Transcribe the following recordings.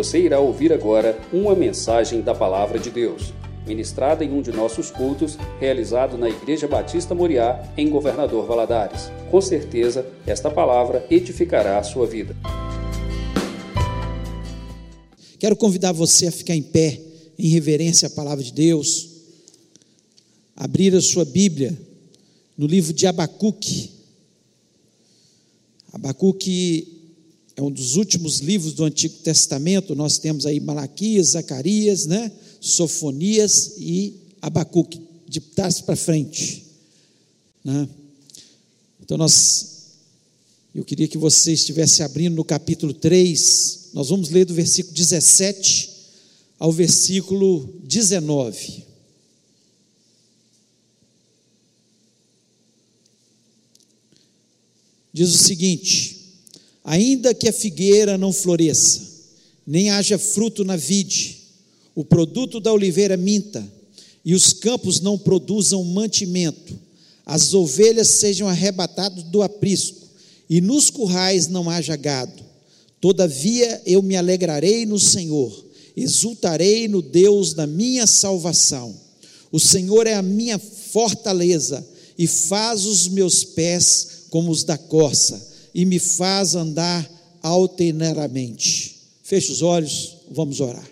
Você irá ouvir agora uma mensagem da Palavra de Deus, ministrada em um de nossos cultos, realizado na Igreja Batista Moriá, em Governador Valadares. Com certeza, esta palavra edificará a sua vida. Quero convidar você a ficar em pé, em reverência à palavra de Deus, abrir a sua Bíblia no livro de Abacuque. Abacuque é um dos últimos livros do Antigo Testamento. Nós temos aí Malaquias, Zacarias, né? Sofonias e Abacuque, de trás para frente. Né? Então nós eu queria que você estivesse abrindo no capítulo 3. Nós vamos ler do versículo 17 ao versículo 19. Diz o seguinte: Ainda que a figueira não floresça, nem haja fruto na vide, o produto da oliveira minta, e os campos não produzam mantimento, as ovelhas sejam arrebatadas do aprisco, e nos currais não haja gado. Todavia eu me alegrarei no Senhor, exultarei no Deus da minha salvação. O Senhor é a minha fortaleza e faz os meus pés como os da corça e me faz andar alternamente. Feche os olhos, vamos orar.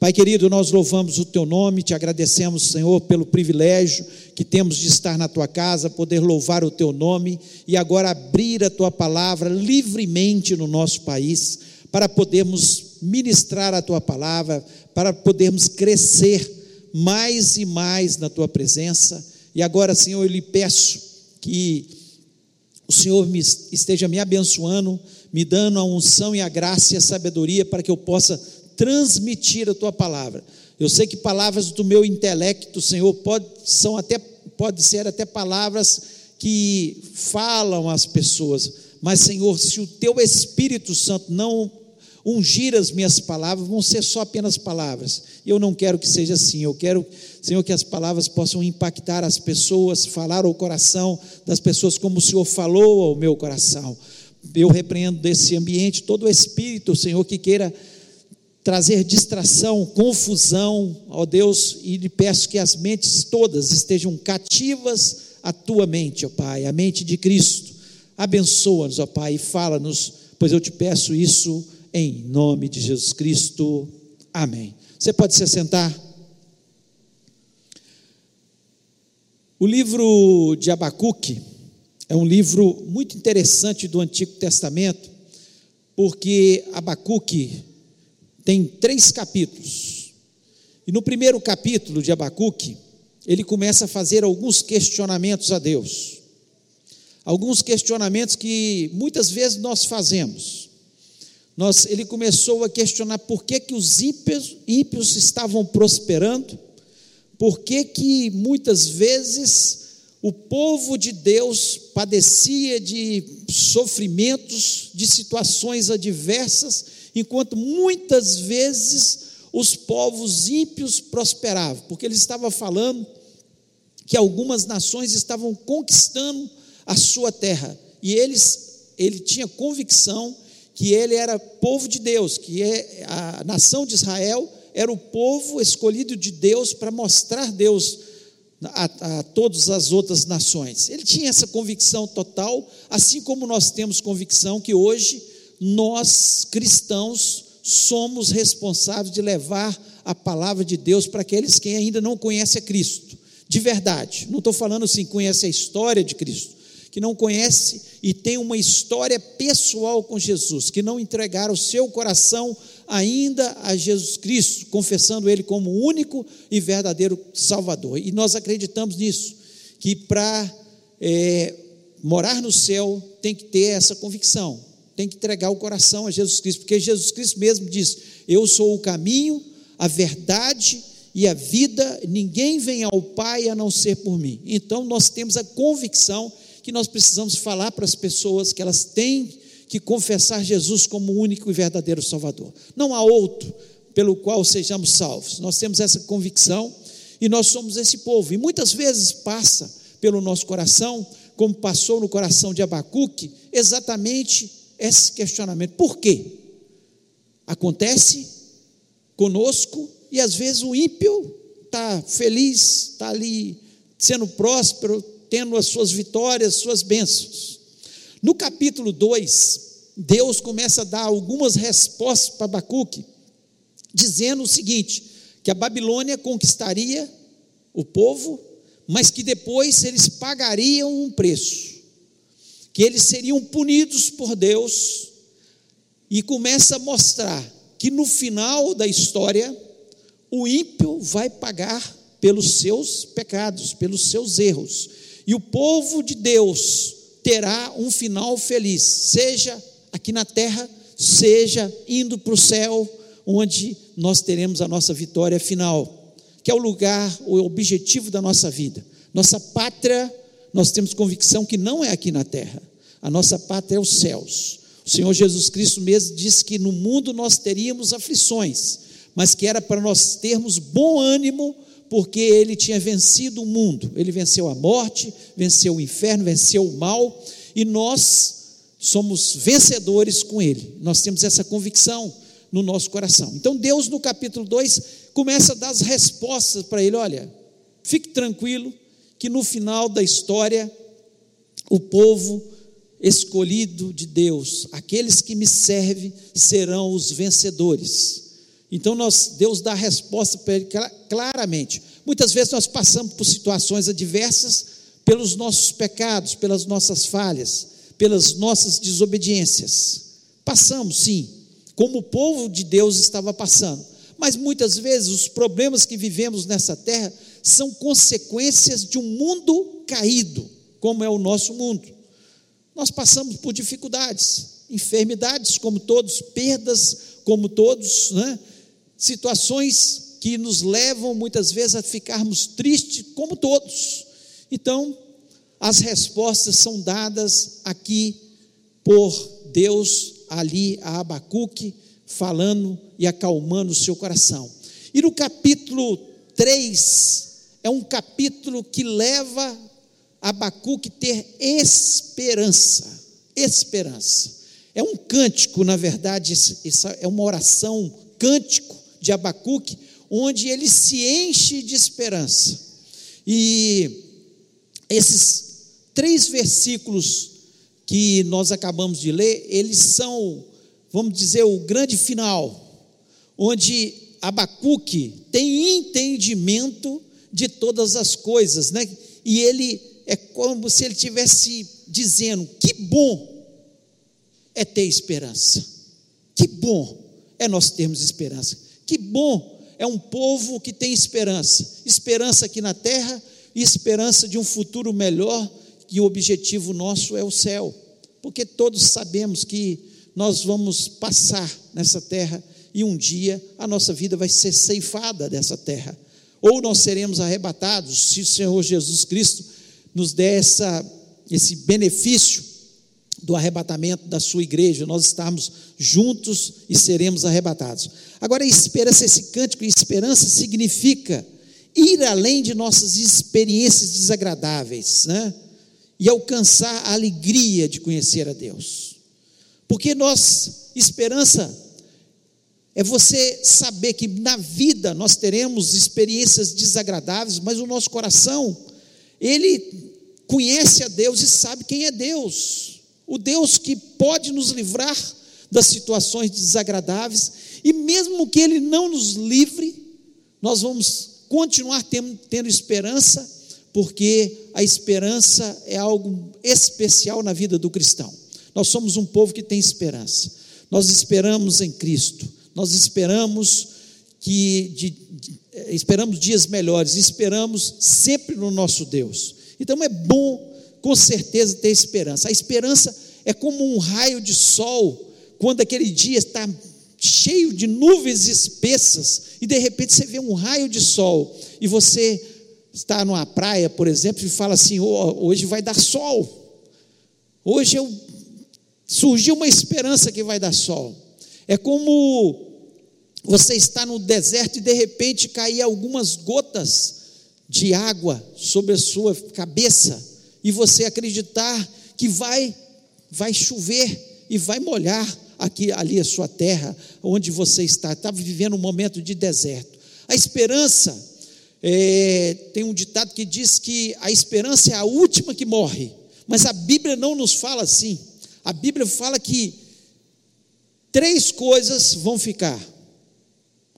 Pai querido, nós louvamos o teu nome, te agradecemos, Senhor, pelo privilégio que temos de estar na tua casa, poder louvar o teu nome e agora abrir a tua palavra livremente no nosso país, para podermos ministrar a tua palavra, para podermos crescer mais e mais na tua presença. E agora, Senhor, eu lhe peço que o Senhor me, esteja me abençoando, me dando a unção e a graça e a sabedoria para que eu possa transmitir a tua palavra. Eu sei que palavras do meu intelecto, Senhor, pode, são até, pode ser até palavras que falam às pessoas, mas, Senhor, se o teu Espírito Santo não ungir as minhas palavras, vão ser só apenas palavras. Eu não quero que seja assim. Eu quero, Senhor, que as palavras possam impactar as pessoas, falar ao coração das pessoas como o Senhor falou ao meu coração. Eu repreendo desse ambiente todo o espírito, Senhor, que queira trazer distração, confusão, ó Deus, e lhe peço que as mentes todas estejam cativas à tua mente, ó Pai, a mente de Cristo. Abençoa-nos, ó Pai, e fala-nos, pois eu te peço isso em nome de Jesus Cristo. Amém. Você pode se sentar. O livro de Abacuque é um livro muito interessante do Antigo Testamento, porque Abacuque tem três capítulos. E no primeiro capítulo de Abacuque, ele começa a fazer alguns questionamentos a Deus. Alguns questionamentos que muitas vezes nós fazemos nós, ele começou a questionar por que, que os ímpios, ímpios estavam prosperando, por que, que muitas vezes o povo de Deus padecia de sofrimentos, de situações adversas, enquanto muitas vezes os povos ímpios prosperavam, porque ele estava falando que algumas nações estavam conquistando a sua terra, e eles, ele tinha convicção que ele era povo de Deus, que é a nação de Israel era o povo escolhido de Deus para mostrar Deus a, a, todas as outras nações. Ele tinha essa convicção total, assim como nós temos convicção que hoje nós cristãos somos responsáveis de levar a palavra de Deus para aqueles que ainda não conhecem a Cristo. De verdade, não estou falando assim, conhece a história de Cristo, que não conhece e tem uma história pessoal com Jesus, que não entregaram o seu coração ainda a Jesus Cristo, confessando Ele como único e verdadeiro Salvador. E nós acreditamos nisso, que para é, morar no céu tem que ter essa convicção, tem que entregar o coração a Jesus Cristo, porque Jesus Cristo mesmo diz: Eu sou o caminho, a verdade e a vida, ninguém vem ao Pai a não ser por mim. Então nós temos a convicção que nós precisamos falar para as pessoas que elas têm que confessar Jesus como único e verdadeiro Salvador. Não há outro pelo qual sejamos salvos. Nós temos essa convicção e nós somos esse povo. E muitas vezes passa pelo nosso coração, como passou no coração de Abacuque, exatamente esse questionamento. Por quê? Acontece conosco e às vezes o ímpio está feliz, está ali sendo próspero, tendo as suas vitórias, suas bênçãos. No capítulo 2, Deus começa a dar algumas respostas para Abacuque, dizendo o seguinte: que a Babilônia conquistaria o povo, mas que depois eles pagariam um preço, que eles seriam punidos por Deus, e começa a mostrar que no final da história, o ímpio vai pagar pelos seus pecados, pelos seus erros, e o povo de Deus terá um final feliz, seja aqui na terra, seja indo para o céu, onde nós teremos a nossa vitória final, que é o lugar, o objetivo da nossa vida. Nossa pátria, nós temos convicção que não é aqui na terra, a nossa pátria é os céus. O Senhor Jesus Cristo mesmo disse que no mundo nós teríamos aflições, mas que era para nós termos bom ânimo, porque ele tinha vencido o mundo, ele venceu a morte, venceu o inferno, venceu o mal, e nós somos vencedores com ele. Nós temos essa convicção no nosso coração. Então, Deus, no capítulo 2, começa a dar as respostas para ele: olha, fique tranquilo, que no final da história, o povo escolhido de Deus, aqueles que me servem, serão os vencedores. Então, nós, Deus dá a resposta para ele claramente. Muitas vezes nós passamos por situações adversas pelos nossos pecados, pelas nossas falhas, pelas nossas desobediências. Passamos, sim, como o povo de Deus estava passando. Mas muitas vezes os problemas que vivemos nessa terra são consequências de um mundo caído, como é o nosso mundo. Nós passamos por dificuldades, enfermidades, como todos, perdas, como todos, né? Situações que nos levam muitas vezes a ficarmos tristes, como todos. Então, as respostas são dadas aqui por Deus ali a Abacuque, falando e acalmando o seu coração. E no capítulo 3, é um capítulo que leva Abacuque ter esperança. Esperança. É um cântico, na verdade, essa é uma oração, cântico de Abacuque, onde ele se enche de esperança. E esses três versículos que nós acabamos de ler, eles são, vamos dizer, o grande final, onde Abacuque tem entendimento de todas as coisas, né? E ele é como se ele tivesse dizendo: que bom é ter esperança, que bom é nós termos esperança, que bom é um povo que tem esperança, esperança aqui na terra e esperança de um futuro melhor que o objetivo nosso é o céu, porque todos sabemos que nós vamos passar nessa terra e um dia a nossa vida vai ser ceifada dessa terra, ou nós seremos arrebatados, se o Senhor Jesus Cristo nos der essa, esse benefício do arrebatamento da sua igreja, nós estarmos juntos e seremos arrebatados. Agora, esperança, esse cântico, esperança significa ir além de nossas experiências desagradáveis, né? e alcançar a alegria de conhecer a Deus. Porque nós, esperança, é você saber que na vida nós teremos experiências desagradáveis, mas o nosso coração, ele conhece a Deus e sabe quem é Deus. O Deus que pode nos livrar das situações desagradáveis, e mesmo que Ele não nos livre, nós vamos continuar tendo, tendo esperança porque a esperança é algo especial na vida do cristão. Nós somos um povo que tem esperança. Nós esperamos em Cristo. Nós esperamos que de, de, esperamos dias melhores. Esperamos sempre no nosso Deus. Então é bom, com certeza, ter esperança. A esperança é como um raio de sol quando aquele dia está cheio de nuvens espessas e de repente você vê um raio de sol e você está numa praia, por exemplo, e fala assim: oh, hoje vai dar sol. Hoje eu, surgiu uma esperança que vai dar sol. É como você está no deserto e de repente cair algumas gotas de água sobre a sua cabeça e você acreditar que vai vai chover e vai molhar aqui, ali a sua terra, onde você está, estava vivendo um momento de deserto. A esperança, é, tem um ditado que diz que a esperança é a última que morre, mas a Bíblia não nos fala assim. A Bíblia fala que três coisas vão ficar: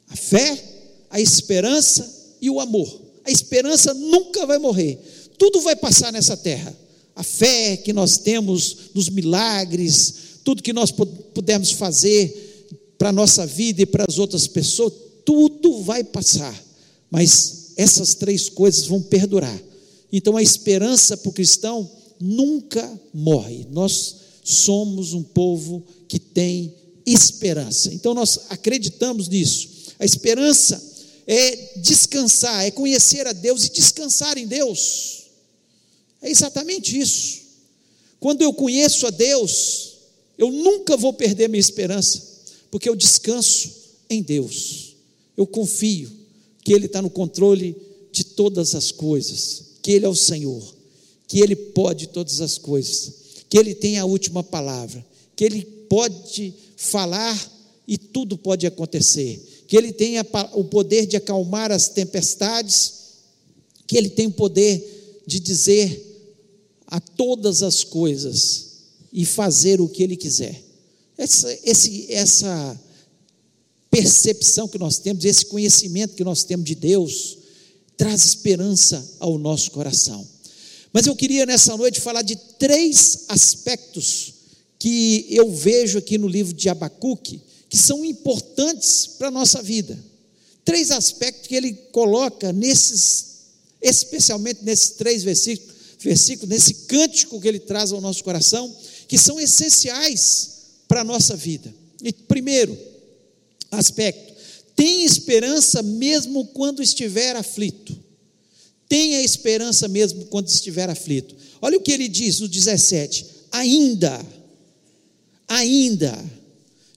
a fé, a esperança e o amor. A esperança nunca vai morrer, tudo vai passar nessa terra. A fé que nós temos nos milagres, tudo que nós pudermos fazer para a nossa vida e para as outras pessoas, tudo vai passar, mas essas três coisas vão perdurar. Então a esperança para o cristão nunca morre. Nós somos um povo que tem esperança. Então nós acreditamos nisso. A esperança é descansar, é conhecer a Deus e descansar em Deus. É exatamente isso. Quando eu conheço a Deus, eu nunca vou perder minha esperança, porque eu descanso em Deus. Eu confio que Ele está no controle de todas as coisas, que Ele é o Senhor, que Ele pode todas as coisas, que Ele tem a última palavra, que Ele pode falar e tudo pode acontecer, que Ele tem o poder de acalmar as tempestades, que Ele tem o poder de dizer a todas as coisas e fazer o que Ele quiser. Essa, esse, essa percepção que nós temos, esse conhecimento que nós temos de Deus, traz esperança ao nosso coração. Mas eu queria nessa noite falar de três aspectos que eu vejo aqui no livro de Abacuque, que são importantes para a nossa vida. Três aspectos que ele coloca nesses, especialmente nesses três versículos, versículos, nesse cântico que ele traz ao nosso coração, que são essenciais para a nossa vida. E primeiro aspecto, tem esperança mesmo quando estiver aflito. Tenha esperança mesmo quando estiver aflito. Olha o que ele diz no 17: ainda, ainda.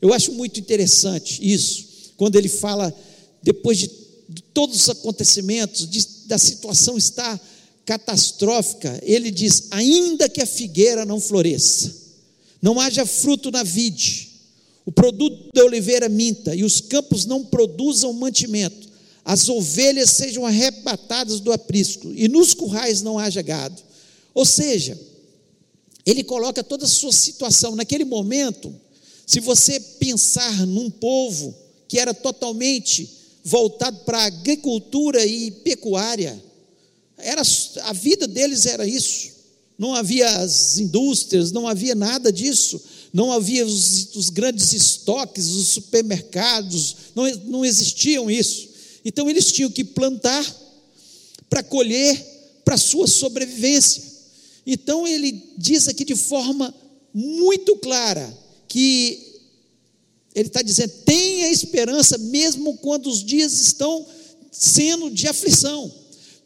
Eu acho muito interessante isso, quando ele fala, depois de, de todos os acontecimentos, de, da situação estar catastrófica, ele diz: ainda que a figueira não floresça, não haja fruto na vide, o produto da oliveira minta e os campos não produzam mantimento, as ovelhas sejam arrebatadas do aprisco e nos currais não haja gado. Ou seja, ele coloca toda a sua situação naquele momento. Se você pensar num povo que era totalmente voltado para a agricultura e pecuária, era, a vida deles era isso. Não havia as indústrias, não havia nada disso. Não havia os, os grandes estoques, os supermercados, não, não existiam isso. Então eles tinham que plantar para colher para sua sobrevivência. Então ele diz aqui de forma muito clara que ele está dizendo: tenha esperança, mesmo quando os dias estão sendo de aflição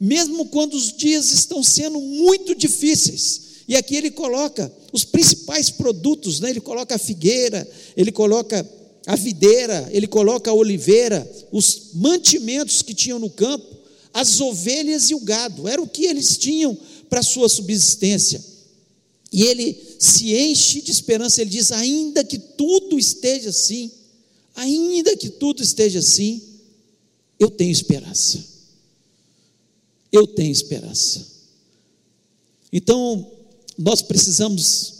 mesmo quando os dias estão sendo muito difíceis. E aqui ele coloca os principais produtos, né? ele coloca a figueira, ele coloca a videira, ele coloca a oliveira, os mantimentos que tinham no campo, as ovelhas e o gado, era o que eles tinham para sua subsistência. E ele se enche de esperança, ele diz: ainda que tudo esteja assim, ainda que tudo esteja assim, eu tenho esperança eu tenho esperança. Então, nós precisamos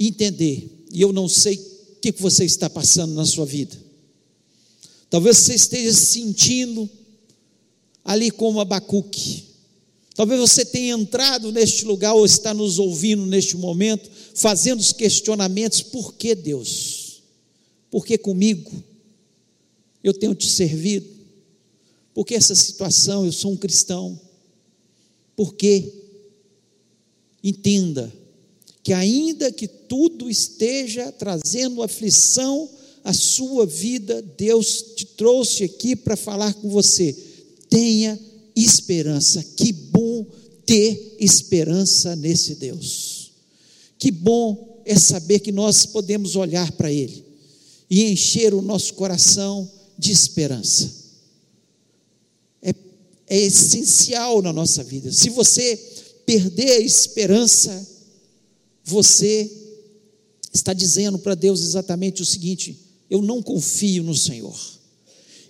entender, e eu não sei o que você está passando na sua vida. Talvez você esteja se sentindo ali como Abacuque. Talvez você tenha entrado neste lugar ou está nos ouvindo neste momento, fazendo os questionamentos: por que Deus? Por que comigo? Eu tenho te servido? Porque essa situação, eu sou um cristão. Porque entenda que ainda que tudo esteja trazendo aflição à sua vida, Deus te trouxe aqui para falar com você. Tenha esperança. Que bom ter esperança nesse Deus. Que bom é saber que nós podemos olhar para Ele e encher o nosso coração de esperança é essencial na nossa vida. Se você perder a esperança, você está dizendo para Deus exatamente o seguinte: eu não confio no Senhor.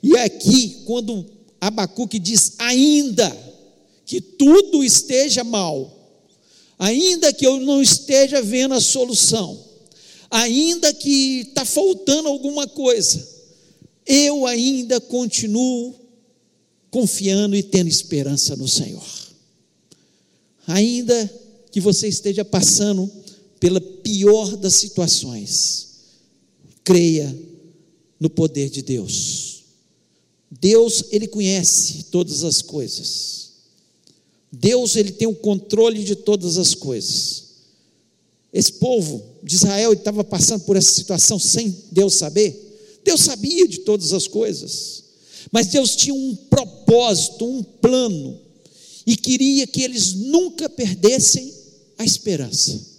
E aqui, quando Abacuque diz, ainda que tudo esteja mal, ainda que eu não esteja vendo a solução, ainda que está faltando alguma coisa, eu ainda continuo confiando e tendo esperança no Senhor. Ainda que você esteja passando pela pior das situações, creia no poder de Deus. Deus, ele conhece todas as coisas. Deus, ele tem o controle de todas as coisas. Esse povo de Israel estava passando por essa situação sem Deus saber. Deus sabia de todas as coisas. Mas Deus tinha um propósito, um plano, e queria que eles nunca perdessem a esperança.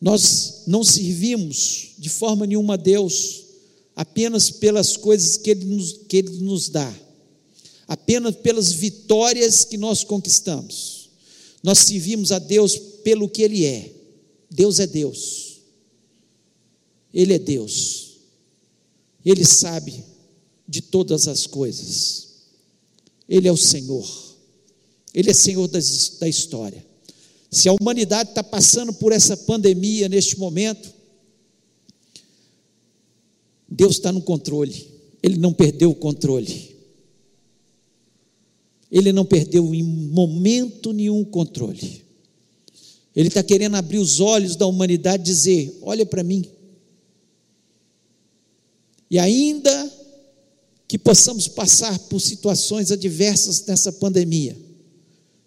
Nós não servimos de forma nenhuma a Deus apenas pelas coisas que Ele nos, que Ele nos dá, apenas pelas vitórias que nós conquistamos. Nós servimos a Deus pelo que Ele é. Deus é Deus. Ele é Deus. Ele sabe de todas as coisas. Ele é o Senhor. Ele é Senhor das, da história. Se a humanidade está passando por essa pandemia neste momento, Deus está no controle, Ele não perdeu o controle. Ele não perdeu em momento nenhum o controle. Ele está querendo abrir os olhos da humanidade e dizer: olha para mim. E ainda que possamos passar por situações adversas nessa pandemia,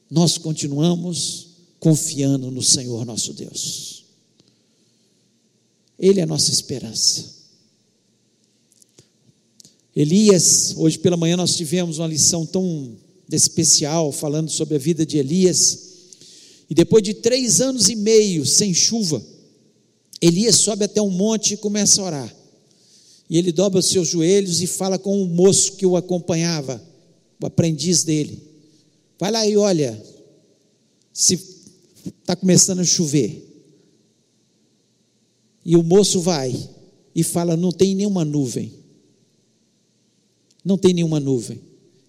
nós continuamos confiando no Senhor nosso Deus. Ele é a nossa esperança. Elias, hoje pela manhã nós tivemos uma lição tão especial falando sobre a vida de Elias. E depois de três anos e meio sem chuva, Elias sobe até um monte e começa a orar. E ele dobra os seus joelhos e fala com o moço que o acompanhava, o aprendiz dele. Vai lá e olha, se está começando a chover. E o moço vai e fala: não tem nenhuma nuvem. Não tem nenhuma nuvem.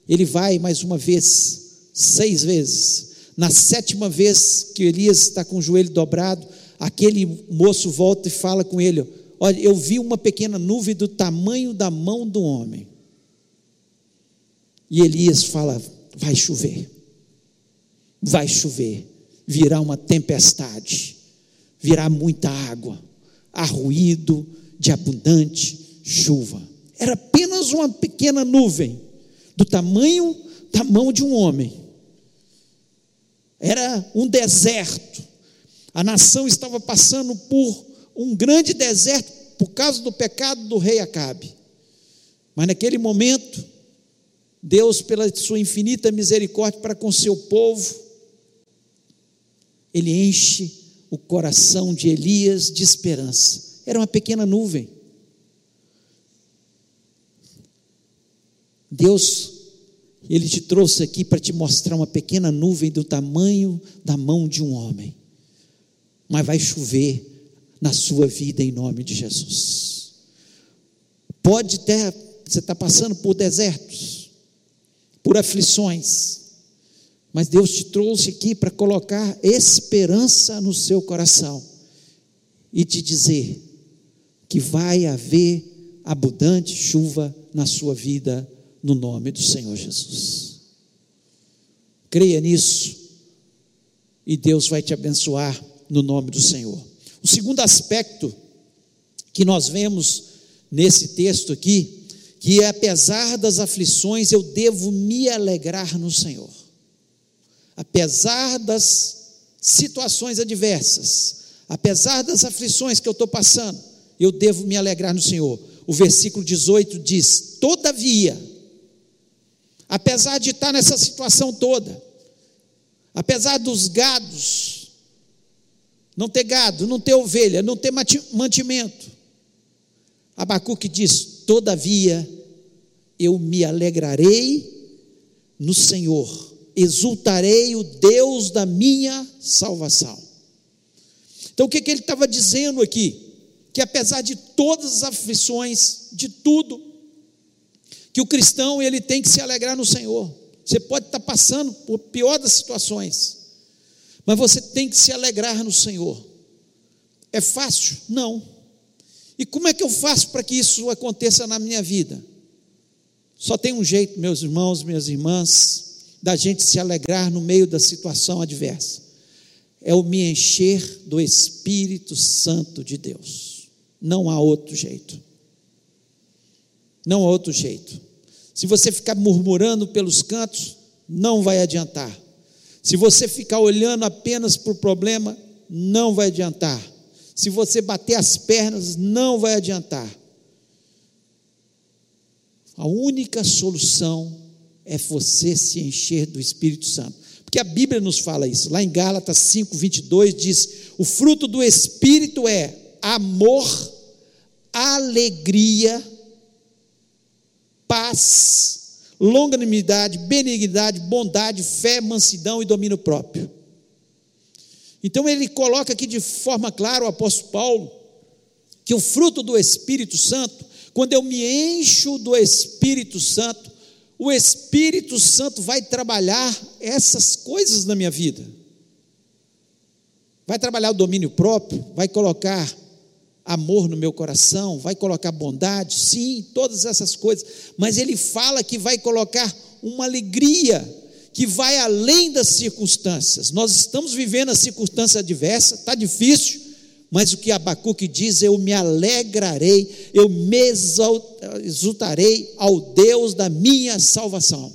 Ele vai mais uma vez, seis vezes. Na sétima vez que Elias está com o joelho dobrado, aquele moço volta e fala com ele: Olha, eu vi uma pequena nuvem do tamanho da mão do homem. E Elias fala: Vai chover. Vai chover virá uma tempestade, virá muita água, arruído de abundante chuva. Era apenas uma pequena nuvem, do tamanho da mão de um homem. Era um deserto. A nação estava passando por um grande deserto por causa do pecado do rei Acabe. Mas naquele momento, Deus, pela sua infinita misericórdia para com seu povo, ele enche o coração de Elias de esperança. Era uma pequena nuvem. Deus, Ele te trouxe aqui para te mostrar uma pequena nuvem do tamanho da mão de um homem. Mas vai chover na sua vida em nome de Jesus. Pode ter, você está passando por desertos, por aflições, mas Deus te trouxe aqui para colocar esperança no seu coração e te dizer que vai haver abundante chuva na sua vida, no nome do Senhor Jesus. Creia nisso e Deus vai te abençoar no nome do Senhor. O segundo aspecto que nós vemos nesse texto aqui, que é apesar das aflições, eu devo me alegrar no Senhor apesar das situações adversas, apesar das aflições que eu estou passando, eu devo me alegrar no Senhor. O versículo 18 diz: Todavia, apesar de estar nessa situação toda, apesar dos gados, não ter gado, não ter ovelha, não ter mantimento, Abacuque diz: Todavia, eu me alegrarei no Senhor exultarei o Deus da minha salvação. Então o que, que ele estava dizendo aqui? Que apesar de todas as aflições, de tudo, que o cristão ele tem que se alegrar no Senhor. Você pode estar passando por pior das situações, mas você tem que se alegrar no Senhor. É fácil? Não. E como é que eu faço para que isso aconteça na minha vida? Só tem um jeito, meus irmãos, minhas irmãs, da gente se alegrar no meio da situação adversa. É o me encher do Espírito Santo de Deus. Não há outro jeito. Não há outro jeito. Se você ficar murmurando pelos cantos, não vai adiantar. Se você ficar olhando apenas para o problema, não vai adiantar. Se você bater as pernas, não vai adiantar. A única solução é você se encher do Espírito Santo. Porque a Bíblia nos fala isso. Lá em Gálatas 5, 22 diz: o fruto do Espírito é amor, alegria, paz, longanimidade, benignidade, bondade, fé, mansidão e domínio próprio. Então ele coloca aqui de forma clara o apóstolo Paulo que o fruto do Espírito Santo, quando eu me encho do Espírito Santo, o Espírito Santo vai trabalhar essas coisas na minha vida. Vai trabalhar o domínio próprio, vai colocar amor no meu coração, vai colocar bondade, sim, todas essas coisas, mas ele fala que vai colocar uma alegria que vai além das circunstâncias. Nós estamos vivendo a circunstância adversa, está difícil, mas o que Abacuque diz, eu me alegrarei, eu me exultarei ao Deus da minha salvação.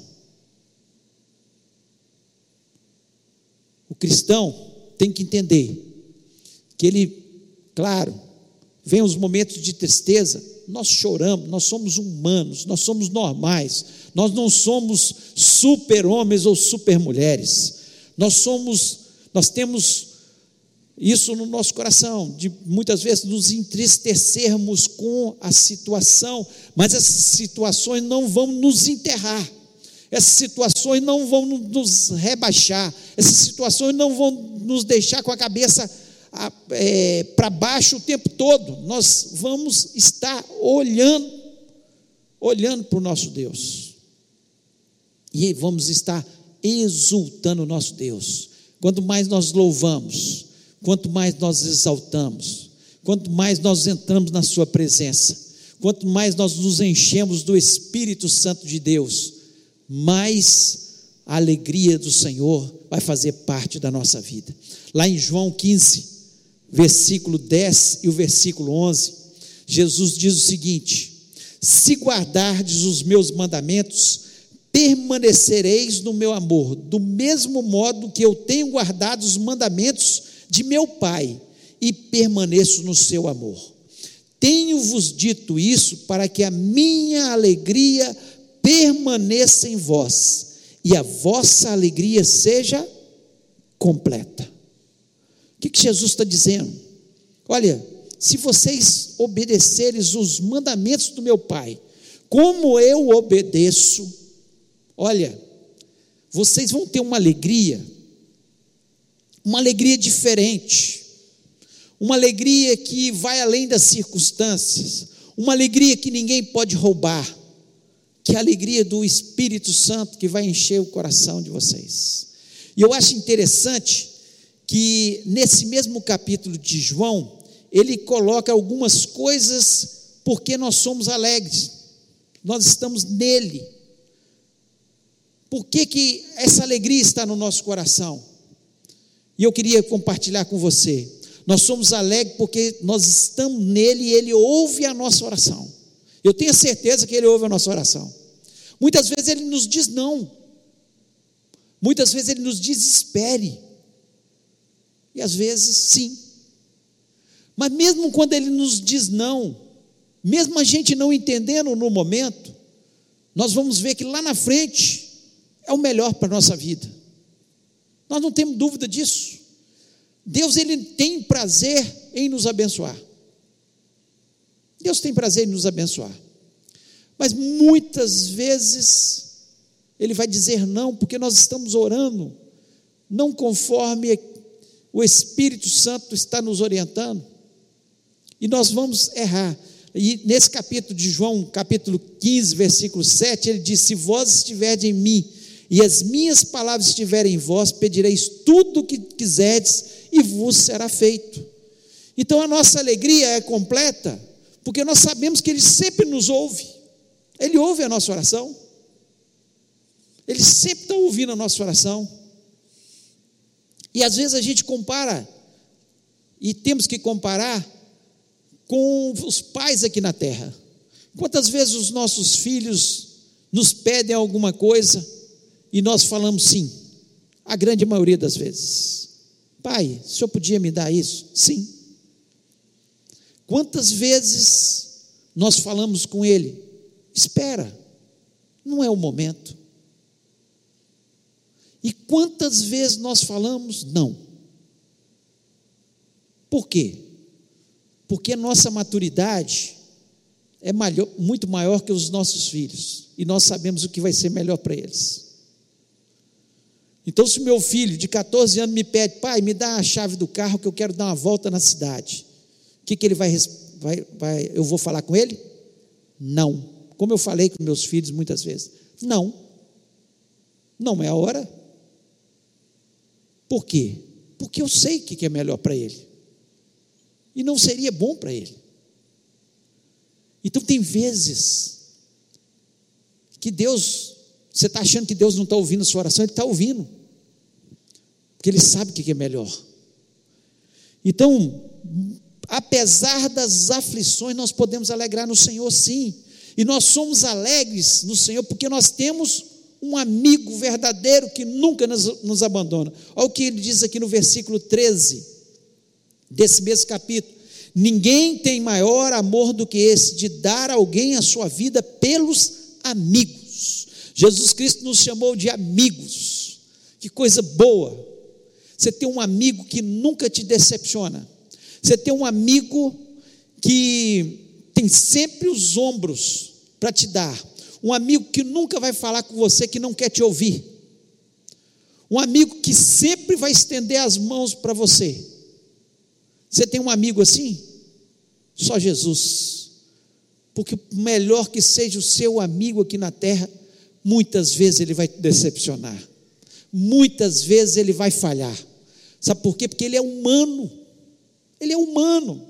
O cristão tem que entender que ele, claro, vem os momentos de tristeza, nós choramos, nós somos humanos, nós somos normais, nós não somos super-homens ou super-mulheres. Nós somos, nós temos isso no nosso coração, de muitas vezes nos entristecermos com a situação, mas essas situações não vão nos enterrar, essas situações não vão nos rebaixar, essas situações não vão nos deixar com a cabeça é, para baixo o tempo todo, nós vamos estar olhando, olhando para o nosso Deus. E vamos estar exultando o nosso Deus. Quanto mais nós louvamos, quanto mais nós exaltamos, quanto mais nós entramos na Sua presença, quanto mais nós nos enchemos do Espírito Santo de Deus, mais a alegria do Senhor vai fazer parte da nossa vida. Lá em João 15, versículo 10 e o versículo 11, Jesus diz o seguinte: Se guardardes os meus mandamentos, permanecereis no meu amor, do mesmo modo que eu tenho guardado os mandamentos de meu Pai e permaneço no seu amor. Tenho-vos dito isso para que a minha alegria permaneça em vós e a vossa alegria seja completa. Que, que Jesus está dizendo? Olha, se vocês obedecerem os mandamentos do meu Pai, como eu obedeço, Olha, vocês vão ter uma alegria, uma alegria diferente, uma alegria que vai além das circunstâncias, uma alegria que ninguém pode roubar, que é a alegria do Espírito Santo que vai encher o coração de vocês. E eu acho interessante que nesse mesmo capítulo de João, ele coloca algumas coisas porque nós somos alegres, nós estamos nele. Por que, que essa alegria está no nosso coração? E eu queria compartilhar com você. Nós somos alegres porque nós estamos nele e ele ouve a nossa oração. Eu tenho certeza que ele ouve a nossa oração. Muitas vezes ele nos diz não. Muitas vezes ele nos diz espere. E às vezes sim. Mas mesmo quando ele nos diz não, mesmo a gente não entendendo no momento, nós vamos ver que lá na frente é o melhor para a nossa vida. Nós não temos dúvida disso. Deus ele tem prazer em nos abençoar. Deus tem prazer em nos abençoar. Mas muitas vezes ele vai dizer não, porque nós estamos orando não conforme o Espírito Santo está nos orientando e nós vamos errar. E nesse capítulo de João, capítulo 15, versículo 7, ele diz: Se vós estiverdes em mim e as minhas palavras estiverem em vós, pedireis tudo o que quiserdes e vos será feito. Então a nossa alegria é completa, porque nós sabemos que Ele sempre nos ouve, Ele ouve a nossa oração, Ele sempre está ouvindo a nossa oração. E às vezes a gente compara, e temos que comparar com os pais aqui na terra. Quantas vezes os nossos filhos nos pedem alguma coisa e nós falamos sim, a grande maioria das vezes. Pai, o senhor podia me dar isso? Sim. Quantas vezes nós falamos com ele? Espera, não é o momento. E quantas vezes nós falamos não? Por quê? Porque nossa maturidade é maior, muito maior que os nossos filhos, e nós sabemos o que vai ser melhor para eles. Então, se meu filho de 14 anos me pede, pai, me dá a chave do carro que eu quero dar uma volta na cidade, o que, que ele vai, vai, vai, eu vou falar com ele? Não. Como eu falei com meus filhos muitas vezes, não. Não é a hora. Por quê? Porque eu sei o que é melhor para ele. E não seria bom para ele. Então tem vezes que Deus, você está achando que Deus não está ouvindo a sua oração, Ele está ouvindo. Porque Ele sabe o que é melhor. Então, apesar das aflições, nós podemos alegrar no Senhor sim. E nós somos alegres no Senhor porque nós temos um amigo verdadeiro que nunca nos, nos abandona. Olha o que ele diz aqui no versículo 13 desse mesmo capítulo. Ninguém tem maior amor do que esse, de dar alguém a sua vida pelos amigos. Jesus Cristo nos chamou de amigos. Que coisa boa. Você tem um amigo que nunca te decepciona. Você tem um amigo que tem sempre os ombros para te dar um amigo que nunca vai falar com você que não quer te ouvir, um amigo que sempre vai estender as mãos para você. Você tem um amigo assim? Só Jesus. Porque melhor que seja o seu amigo aqui na terra, muitas vezes ele vai te decepcionar. Muitas vezes ele vai falhar. Sabe por quê? Porque ele é humano. Ele é humano.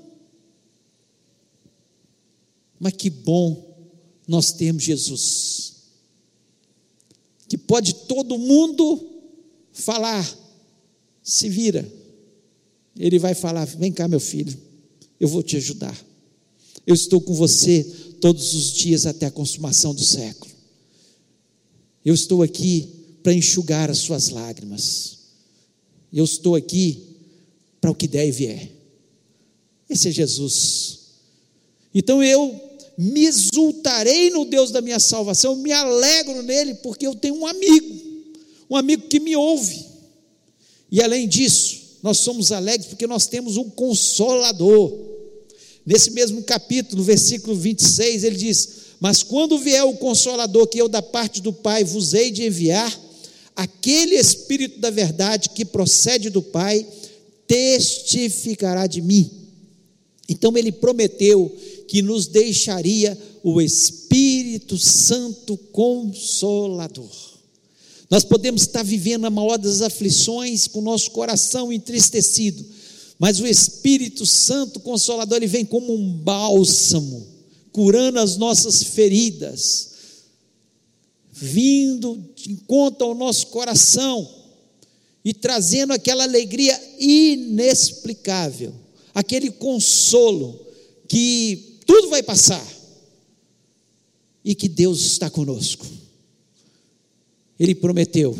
Mas que bom nós temos Jesus, que pode todo mundo falar, se vira, ele vai falar: vem cá, meu filho, eu vou te ajudar, eu estou com você todos os dias até a consumação do século, eu estou aqui para enxugar as suas lágrimas, eu estou aqui para o que der e vier. Esse é Jesus. Então eu me exultarei no Deus da minha salvação, me alegro nele, porque eu tenho um amigo, um amigo que me ouve. E além disso, nós somos alegres porque nós temos um consolador. Nesse mesmo capítulo, versículo 26, ele diz: Mas quando vier o consolador que eu, da parte do Pai, vos hei de enviar, aquele Espírito da verdade que procede do Pai, testificará de mim. Então ele prometeu que nos deixaria o Espírito Santo Consolador. Nós podemos estar vivendo a maior das aflições com o nosso coração entristecido, mas o Espírito Santo Consolador ele vem como um bálsamo, curando as nossas feridas, vindo de encontro ao nosso coração e trazendo aquela alegria inexplicável, aquele consolo que tudo vai passar e que Deus está conosco. Ele prometeu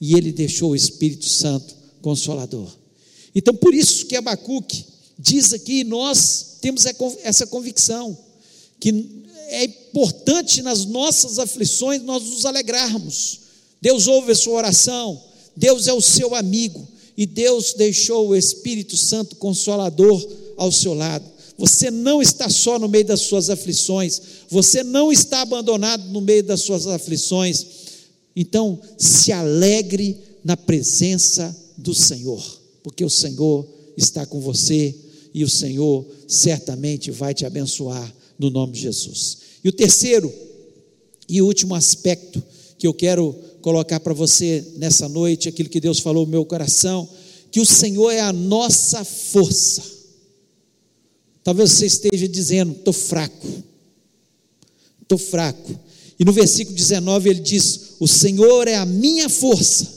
e ele deixou o Espírito Santo consolador. Então, por isso que Abacuque diz aqui, nós temos essa convicção, que é importante nas nossas aflições nós nos alegrarmos. Deus ouve a sua oração, Deus é o seu amigo, e Deus deixou o Espírito Santo consolador ao seu lado. Você não está só no meio das suas aflições, você não está abandonado no meio das suas aflições. Então, se alegre na presença do Senhor. porque o Senhor está com você e o Senhor certamente vai te abençoar no nome de Jesus. E o terceiro e último aspecto que eu quero colocar para você nessa noite, aquilo que Deus falou no meu coração, que o Senhor é a nossa força. Talvez você esteja dizendo, estou fraco, estou fraco. E no versículo 19 ele diz: O Senhor é a minha força,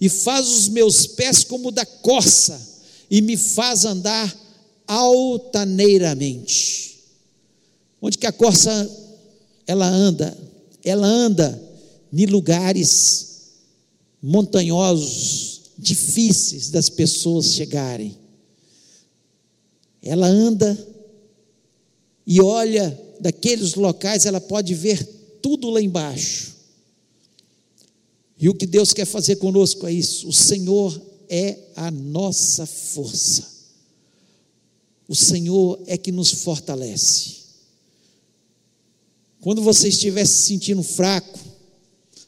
e faz os meus pés como da corça, e me faz andar altaneiramente. Onde que a corça ela anda? Ela anda em lugares montanhosos, difíceis das pessoas chegarem. Ela anda e olha daqueles locais, ela pode ver tudo lá embaixo. E o que Deus quer fazer conosco é isso: o Senhor é a nossa força, o Senhor é que nos fortalece. Quando você estiver se sentindo fraco,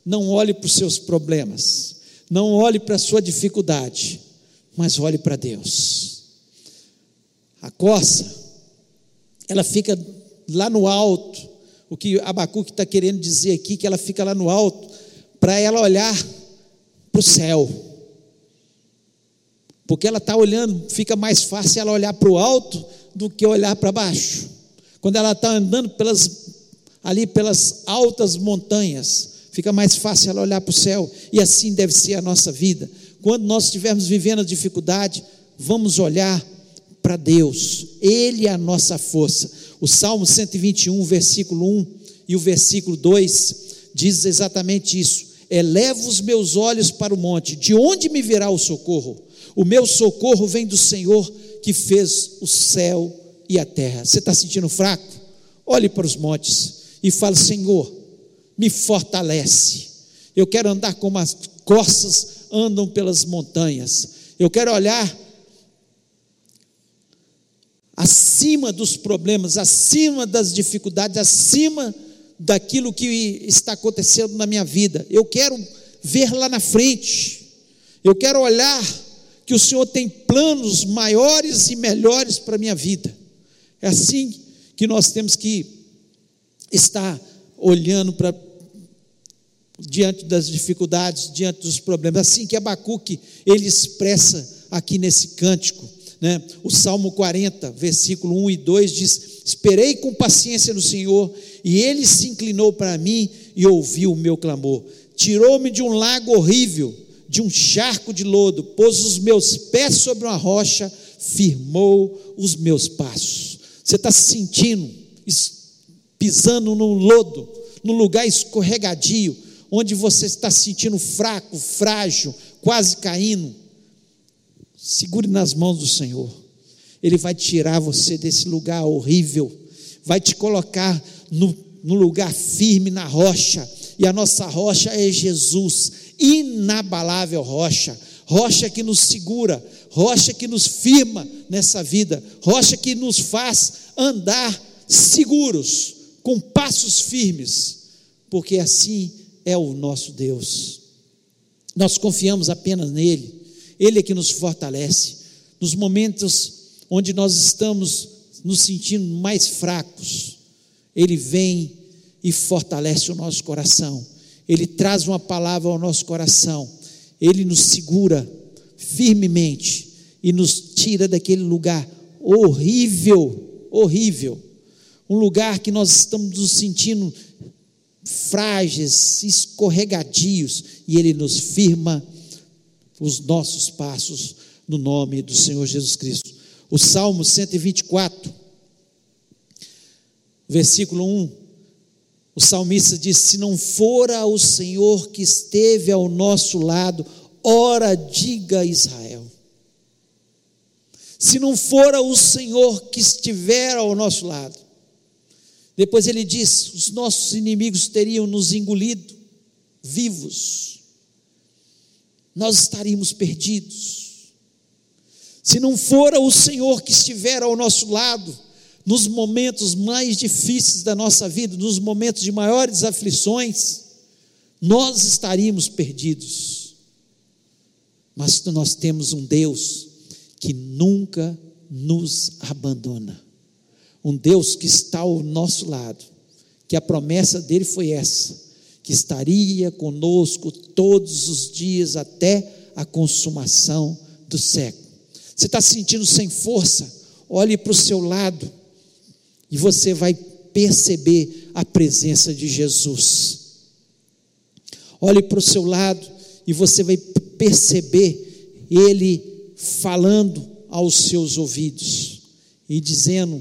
não olhe para os seus problemas, não olhe para a sua dificuldade, mas olhe para Deus. A coça, ela fica lá no alto, o que Abacuque está querendo dizer aqui, que ela fica lá no alto, para ela olhar para o céu. Porque ela está olhando, fica mais fácil ela olhar para o alto do que olhar para baixo. Quando ela está andando pelas, ali pelas altas montanhas, fica mais fácil ela olhar para o céu, e assim deve ser a nossa vida. Quando nós estivermos vivendo a dificuldade, vamos olhar para Deus, Ele é a nossa força. O Salmo 121, versículo 1 e o versículo 2 diz exatamente isso: Elevo os meus olhos para o monte, de onde me virá o socorro? O meu socorro vem do Senhor que fez o céu e a terra. Você está sentindo fraco? Olhe para os montes e fale: Senhor, me fortalece. Eu quero andar como as corças andam pelas montanhas. Eu quero olhar acima dos problemas, acima das dificuldades, acima daquilo que está acontecendo na minha vida. Eu quero ver lá na frente. Eu quero olhar que o Senhor tem planos maiores e melhores para a minha vida. É assim que nós temos que estar olhando para diante das dificuldades, diante dos problemas. Assim que Abacuque ele expressa aqui nesse cântico, né? O Salmo 40, versículo 1 e 2 diz: Esperei com paciência no Senhor, e ele se inclinou para mim e ouviu o meu clamor. Tirou-me de um lago horrível, de um charco de lodo, pôs os meus pés sobre uma rocha, firmou os meus passos. Você está se sentindo pisando no lodo, num lugar escorregadio, onde você está se sentindo fraco, frágil, quase caindo, segure nas mãos do Senhor. Ele vai tirar você desse lugar horrível, vai te colocar no, no lugar firme na rocha, e a nossa rocha é Jesus, inabalável rocha, rocha que nos segura, rocha que nos firma nessa vida, rocha que nos faz andar seguros, com passos firmes, porque assim é o nosso Deus. Nós confiamos apenas nele, ele é que nos fortalece. Nos momentos onde nós estamos nos sentindo mais fracos, ele vem e fortalece o nosso coração. Ele traz uma palavra ao nosso coração. Ele nos segura firmemente e nos tira daquele lugar horrível, horrível. Um lugar que nós estamos nos sentindo frágeis, escorregadios, e Ele nos firma os nossos passos no nome do Senhor Jesus Cristo. O Salmo 124, versículo 1, o salmista diz: Se não fora o Senhor que esteve ao nosso lado, ora diga Israel. Se não fora o Senhor que estiver ao nosso lado, depois ele diz: os nossos inimigos teriam nos engolido vivos, nós estaríamos perdidos. Se não fora o Senhor que estiver ao nosso lado, nos momentos mais difíceis da nossa vida, nos momentos de maiores aflições, nós estaríamos perdidos. Mas nós temos um Deus que nunca nos abandona. Um Deus que está ao nosso lado, que a promessa dele foi essa, que estaria conosco todos os dias até a consumação do século. Você está se sentindo sem força? Olhe para o seu lado e você vai perceber a presença de Jesus. Olhe para o seu lado e você vai perceber Ele falando aos seus ouvidos e dizendo: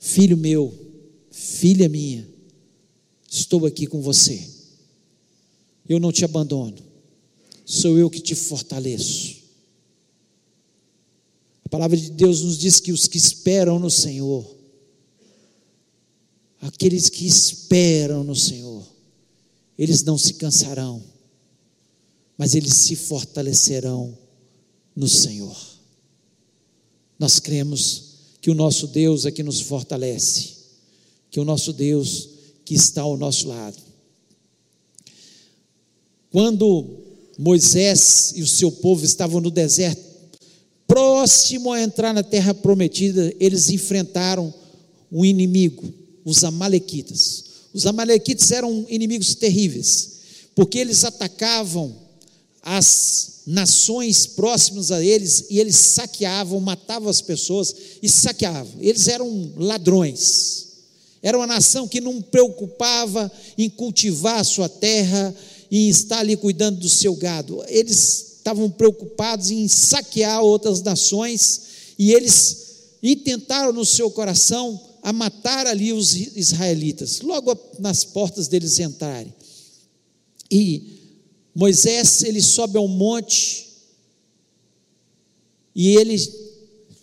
Filho meu, filha minha, estou aqui com você, eu não te abandono, sou eu que te fortaleço. A palavra de Deus nos diz que os que esperam no Senhor, aqueles que esperam no Senhor, eles não se cansarão, mas eles se fortalecerão no Senhor. Nós cremos que o nosso Deus é que nos fortalece, que o nosso Deus que está ao nosso lado. Quando Moisés e o seu povo estavam no deserto, próximo a entrar na terra prometida, eles enfrentaram um inimigo, os Amalequitas. Os Amalequitas eram inimigos terríveis, porque eles atacavam as nações próximas a eles e eles saqueavam, matavam as pessoas e saqueavam. Eles eram ladrões. Era uma nação que não preocupava em cultivar a sua terra, em estar ali cuidando do seu gado. Eles estavam preocupados em saquear outras nações e eles intentaram no seu coração a matar ali os israelitas, logo nas portas deles entrarem. E Moisés, ele sobe ao monte e ele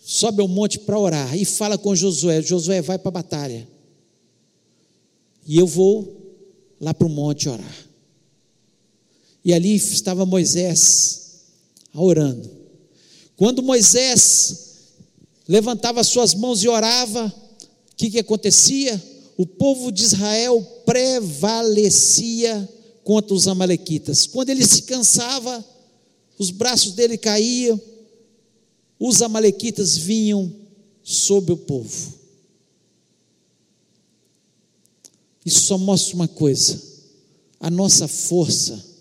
sobe ao monte para orar e fala com Josué: Josué, vai para a batalha. E eu vou lá para o monte orar. E ali estava Moisés orando. Quando Moisés levantava suas mãos e orava, o que, que acontecia? O povo de Israel prevalecia contra os Amalequitas. Quando ele se cansava, os braços dele caíam, os Amalequitas vinham sobre o povo. Isso só mostra uma coisa: a nossa força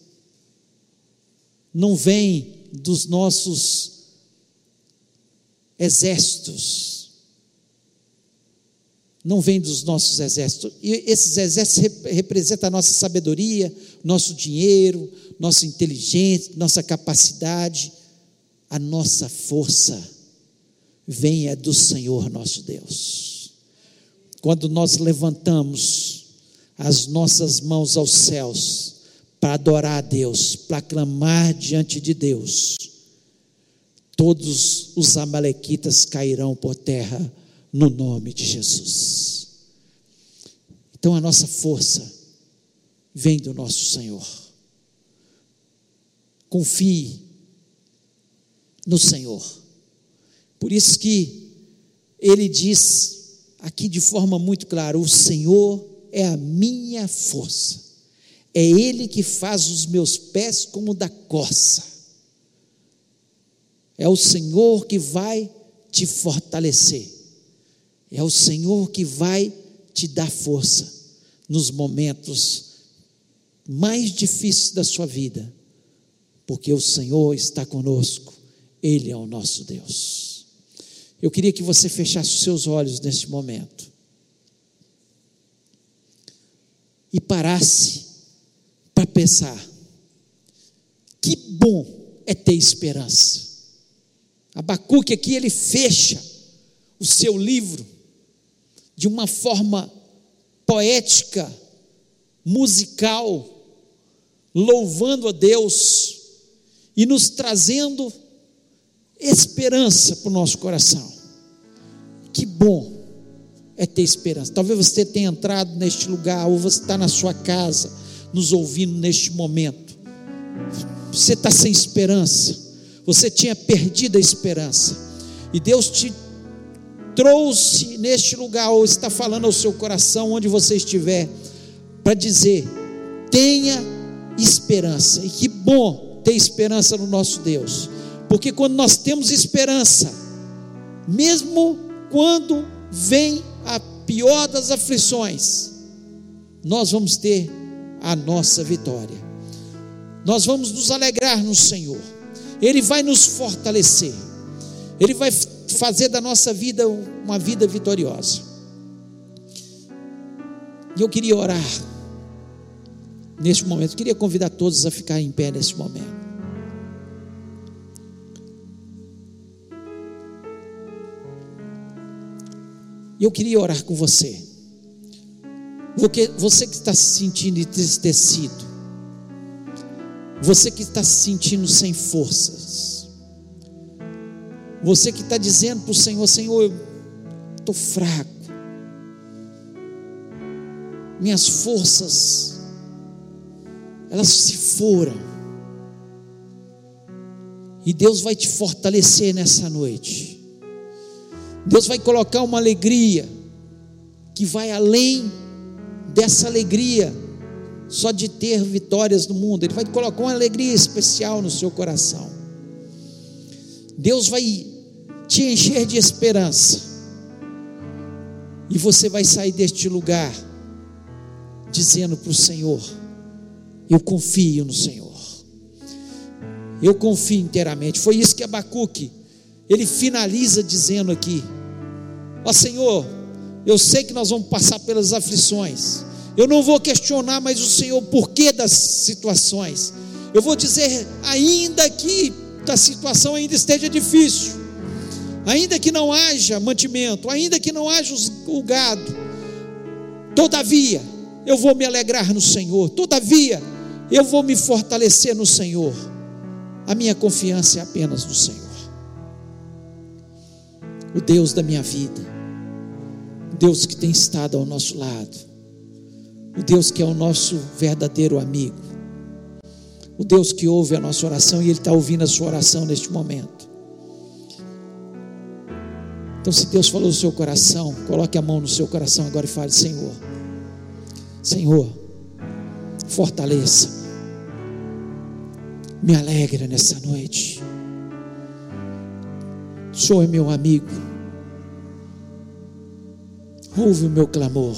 não vem dos nossos exércitos, não vem dos nossos exércitos. E esses exércitos representam a nossa sabedoria, nosso dinheiro, nossa inteligência, nossa capacidade, a nossa força vem é do Senhor nosso Deus. Quando nós levantamos as nossas mãos aos céus para adorar a Deus, para clamar diante de Deus, todos os amalequitas cairão por terra no nome de Jesus. Então a nossa força vem do nosso Senhor. Confie no Senhor. Por isso que ele diz aqui de forma muito clara: o Senhor é a minha força. É Ele que faz os meus pés como da corça. É o Senhor que vai te fortalecer. É o Senhor que vai te dar força nos momentos mais difíceis da sua vida, porque o Senhor está conosco, Ele é o nosso Deus. Eu queria que você fechasse os seus olhos neste momento e parasse pensar: que bom é ter esperança. Abacuque aqui ele fecha o seu livro de uma forma poética, musical, louvando a Deus e nos trazendo esperança para o nosso coração. Que bom é ter esperança. Talvez você tenha entrado neste lugar, ou você está na sua casa, nos ouvindo neste momento. Você está sem esperança, você tinha perdido a esperança, e Deus te trouxe neste lugar, ou está falando ao seu coração, onde você estiver, para dizer: tenha esperança, e que bom ter esperança no nosso Deus, Porque quando nós temos esperança, mesmo quando vem a pior das aflições, nós vamos ter a nossa vitória. Nós vamos nos alegrar no Senhor. Ele vai nos fortalecer. Ele vai fazer da nossa vida uma vida vitoriosa. E eu queria orar neste momento. Eu queria convidar todos a ficar em pé neste momento. E eu queria orar com você. Você que está se sentindo entristecido, você que está se sentindo sem forças, você que está dizendo para o Senhor: Senhor, eu estou fraco, minhas forças, elas se foram, e Deus vai te fortalecer nessa noite. Deus vai colocar uma alegria que vai além dessa alegria só de ter vitórias no mundo. Ele vai colocar uma alegria especial no seu coração. Deus vai te encher de esperança. E você vai sair deste lugar dizendo para o Senhor: Eu confio no Senhor. Eu confio inteiramente. Foi isso que Abacuque ele finaliza dizendo aqui: Ó Senhor, eu sei que nós vamos passar pelas aflições. Eu não vou questionar mais o Senhor porquê das situações. Eu vou dizer, ainda que a situação ainda esteja difícil, ainda que não haja mantimento, ainda que não haja o gado, todavia eu vou me alegrar no Senhor, todavia eu vou me fortalecer no Senhor. A minha confiança é apenas no Senhor o Deus da minha vida, Deus que tem estado ao nosso lado, o Deus que é o nosso verdadeiro amigo, o Deus que ouve a nossa oração e Ele está ouvindo a sua oração neste momento. Então, se Deus falou no seu coração, coloque a mão no seu coração agora e fale: Senhor, Senhor, fortaleça, me alegra nessa noite. O Senhor é meu amigo. Ouve o meu clamor.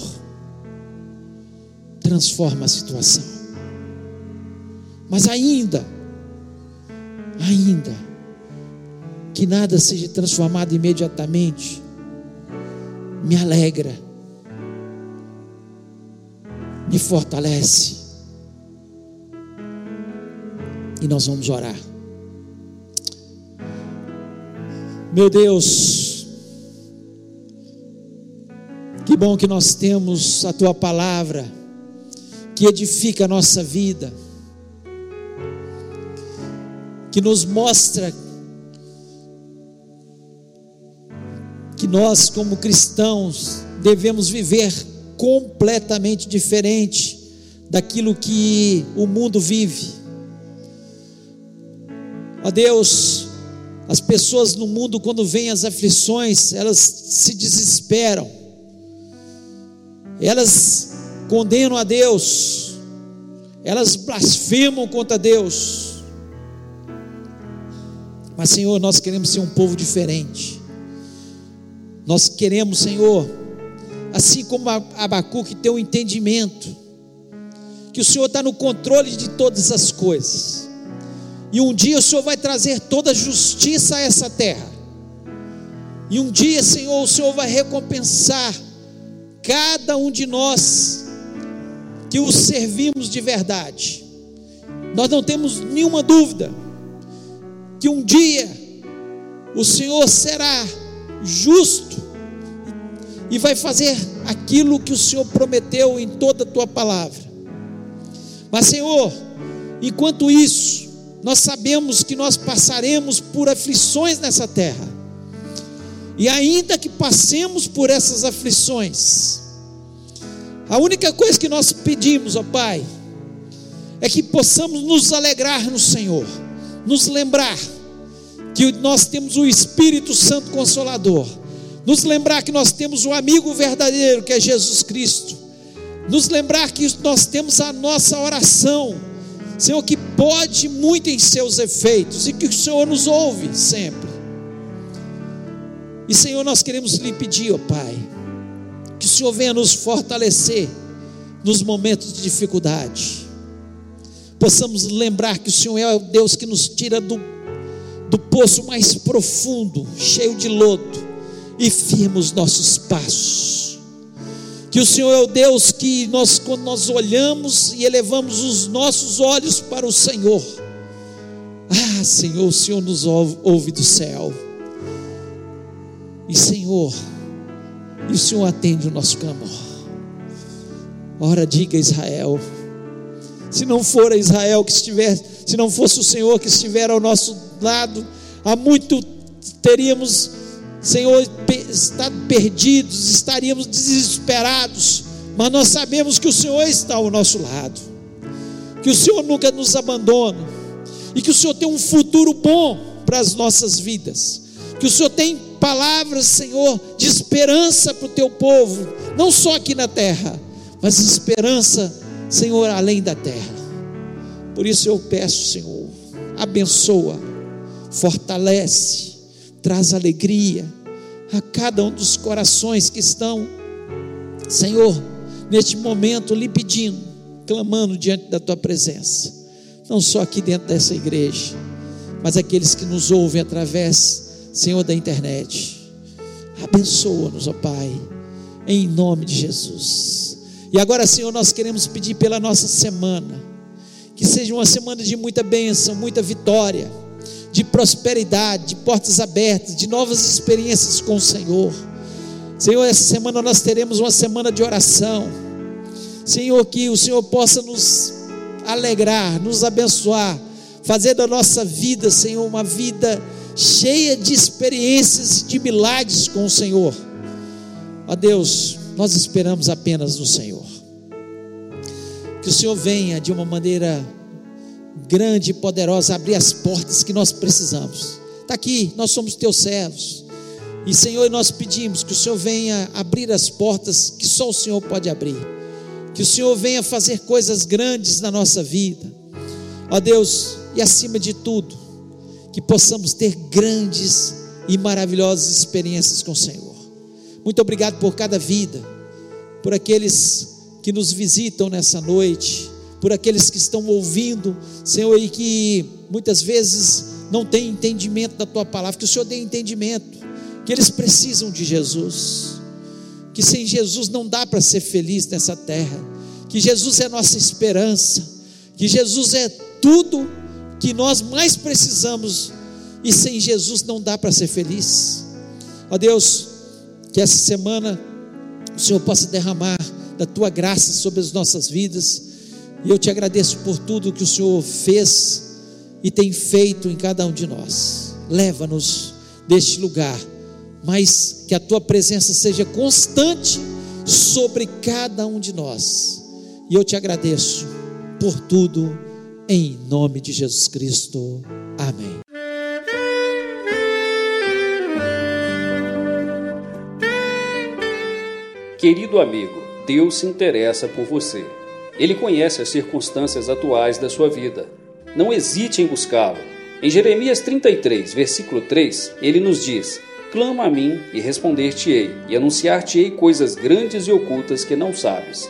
Transforma a situação. Mas ainda, ainda, que nada seja transformado imediatamente, me alegra, me fortalece. E nós vamos orar. Meu Deus, bom que nós temos a tua palavra, que edifica a nossa vida, que nos mostra que nós, como cristãos, devemos viver completamente diferente daquilo que o mundo vive. Ó Deus, as pessoas no mundo, quando vêm as aflições, elas se desesperam, elas condenam a Deus, elas blasfemam contra Deus. Mas, Senhor, nós queremos ser um povo diferente. Nós queremos, Senhor, assim como Abacuque, ter o um entendimento que o Senhor está no controle de todas as coisas e um dia o Senhor vai trazer toda a justiça a essa terra. E um dia, Senhor, o Senhor vai recompensar cada um de nós que os servimos de verdade. Nós não temos nenhuma dúvida que um dia o Senhor será justo e vai fazer aquilo que o Senhor prometeu em toda a tua palavra. Mas, Senhor, enquanto isso, nós sabemos que nós passaremos por aflições nessa terra. E ainda que passemos por essas aflições, a única coisa que nós pedimos, ó Pai, é que possamos nos alegrar no Senhor, nos lembrar que nós temos o Espírito Santo Consolador, nos lembrar que nós temos o amigo verdadeiro que é Jesus Cristo, nos lembrar que nós temos a nossa oração Senhor, que pode muito em seus efeitos e que o Senhor nos ouve sempre. E Senhor, nós queremos lhe pedir, ó Pai, que o Senhor venha nos fortalecer nos momentos de dificuldade. Possamos lembrar que o Senhor é o Deus que nos tira do, do poço mais profundo, cheio de lodo, e firma os nossos passos. Que o Senhor é o Deus que nós, quando nós olhamos e elevamos os nossos olhos para o Senhor, ah, Senhor, o Senhor nos ouve, ouve do céu. E Senhor, e o Senhor atende o nosso clamor. Ora, diga Israel, se não for Israel que estiver, se não fosse o Senhor que estiver ao nosso lado, há muito teríamos, Senhor, estado perdidos, estaríamos desesperados, mas nós sabemos que o Senhor está ao nosso lado, que o Senhor nunca nos abandona, e que o Senhor tem um futuro bom para as nossas vidas, que o Senhor tem palavras, Senhor, de esperança para o teu povo, não só aqui na terra, mas esperança, Senhor, além da terra. Por isso eu peço, Senhor, abençoa, fortalece, traz alegria a cada um dos corações que estão, Senhor, neste momento lhe pedindo, clamando diante da tua presença, não só aqui dentro dessa igreja, mas aqueles que nos ouvem através, Senhor, da internet. Abençoa-nos, ó Pai, em nome de Jesus. E agora, Senhor, nós queremos pedir pela nossa semana, que seja uma semana de muita bênção, muita vitória de prosperidade, de portas abertas, de novas experiências com o Senhor. Senhor, essa semana nós teremos uma semana de oração. Senhor, que o Senhor possa nos alegrar, nos abençoar, fazer da nossa vida, Senhor, uma vida cheia de experiências, de milagres com o Senhor. Ó Deus, nós esperamos apenas no Senhor. Que o Senhor venha de uma maneira grande e poderosa abrir as portas que nós precisamos. Está aqui, nós somos teus servos. E Senhor, nós pedimos que o Senhor venha abrir as portas que só o Senhor pode abrir. Que o Senhor venha fazer coisas grandes na nossa vida. Ó Deus, e acima de tudo, que possamos ter grandes e maravilhosas experiências com o Senhor. Muito obrigado por cada vida, por aqueles que nos visitam nessa noite por aqueles que estão ouvindo, Senhor, e que muitas vezes não têm entendimento da tua palavra, que o Senhor dê entendimento, que eles precisam de Jesus, que sem Jesus não dá para ser feliz nessa terra, que Jesus é nossa esperança, que Jesus é tudo que nós mais precisamos e sem Jesus não dá para ser feliz. Ó Deus, que essa semana o Senhor possa derramar da tua graça sobre as nossas vidas e eu te agradeço por tudo que o Senhor fez e tem feito em cada um de nós. Leva-nos deste lugar, mas que a tua presença seja constante sobre cada um de nós. E eu te agradeço por tudo, em nome de Jesus Cristo. Amém. Querido amigo, Deus se interessa por você. Ele conhece as circunstâncias atuais da sua vida. Não hesite em buscá-lo. Em Jeremias 33, versículo 3, ele nos diz: Clama a mim e responder-te-ei, e anunciar-te-ei coisas grandes e ocultas que não sabes.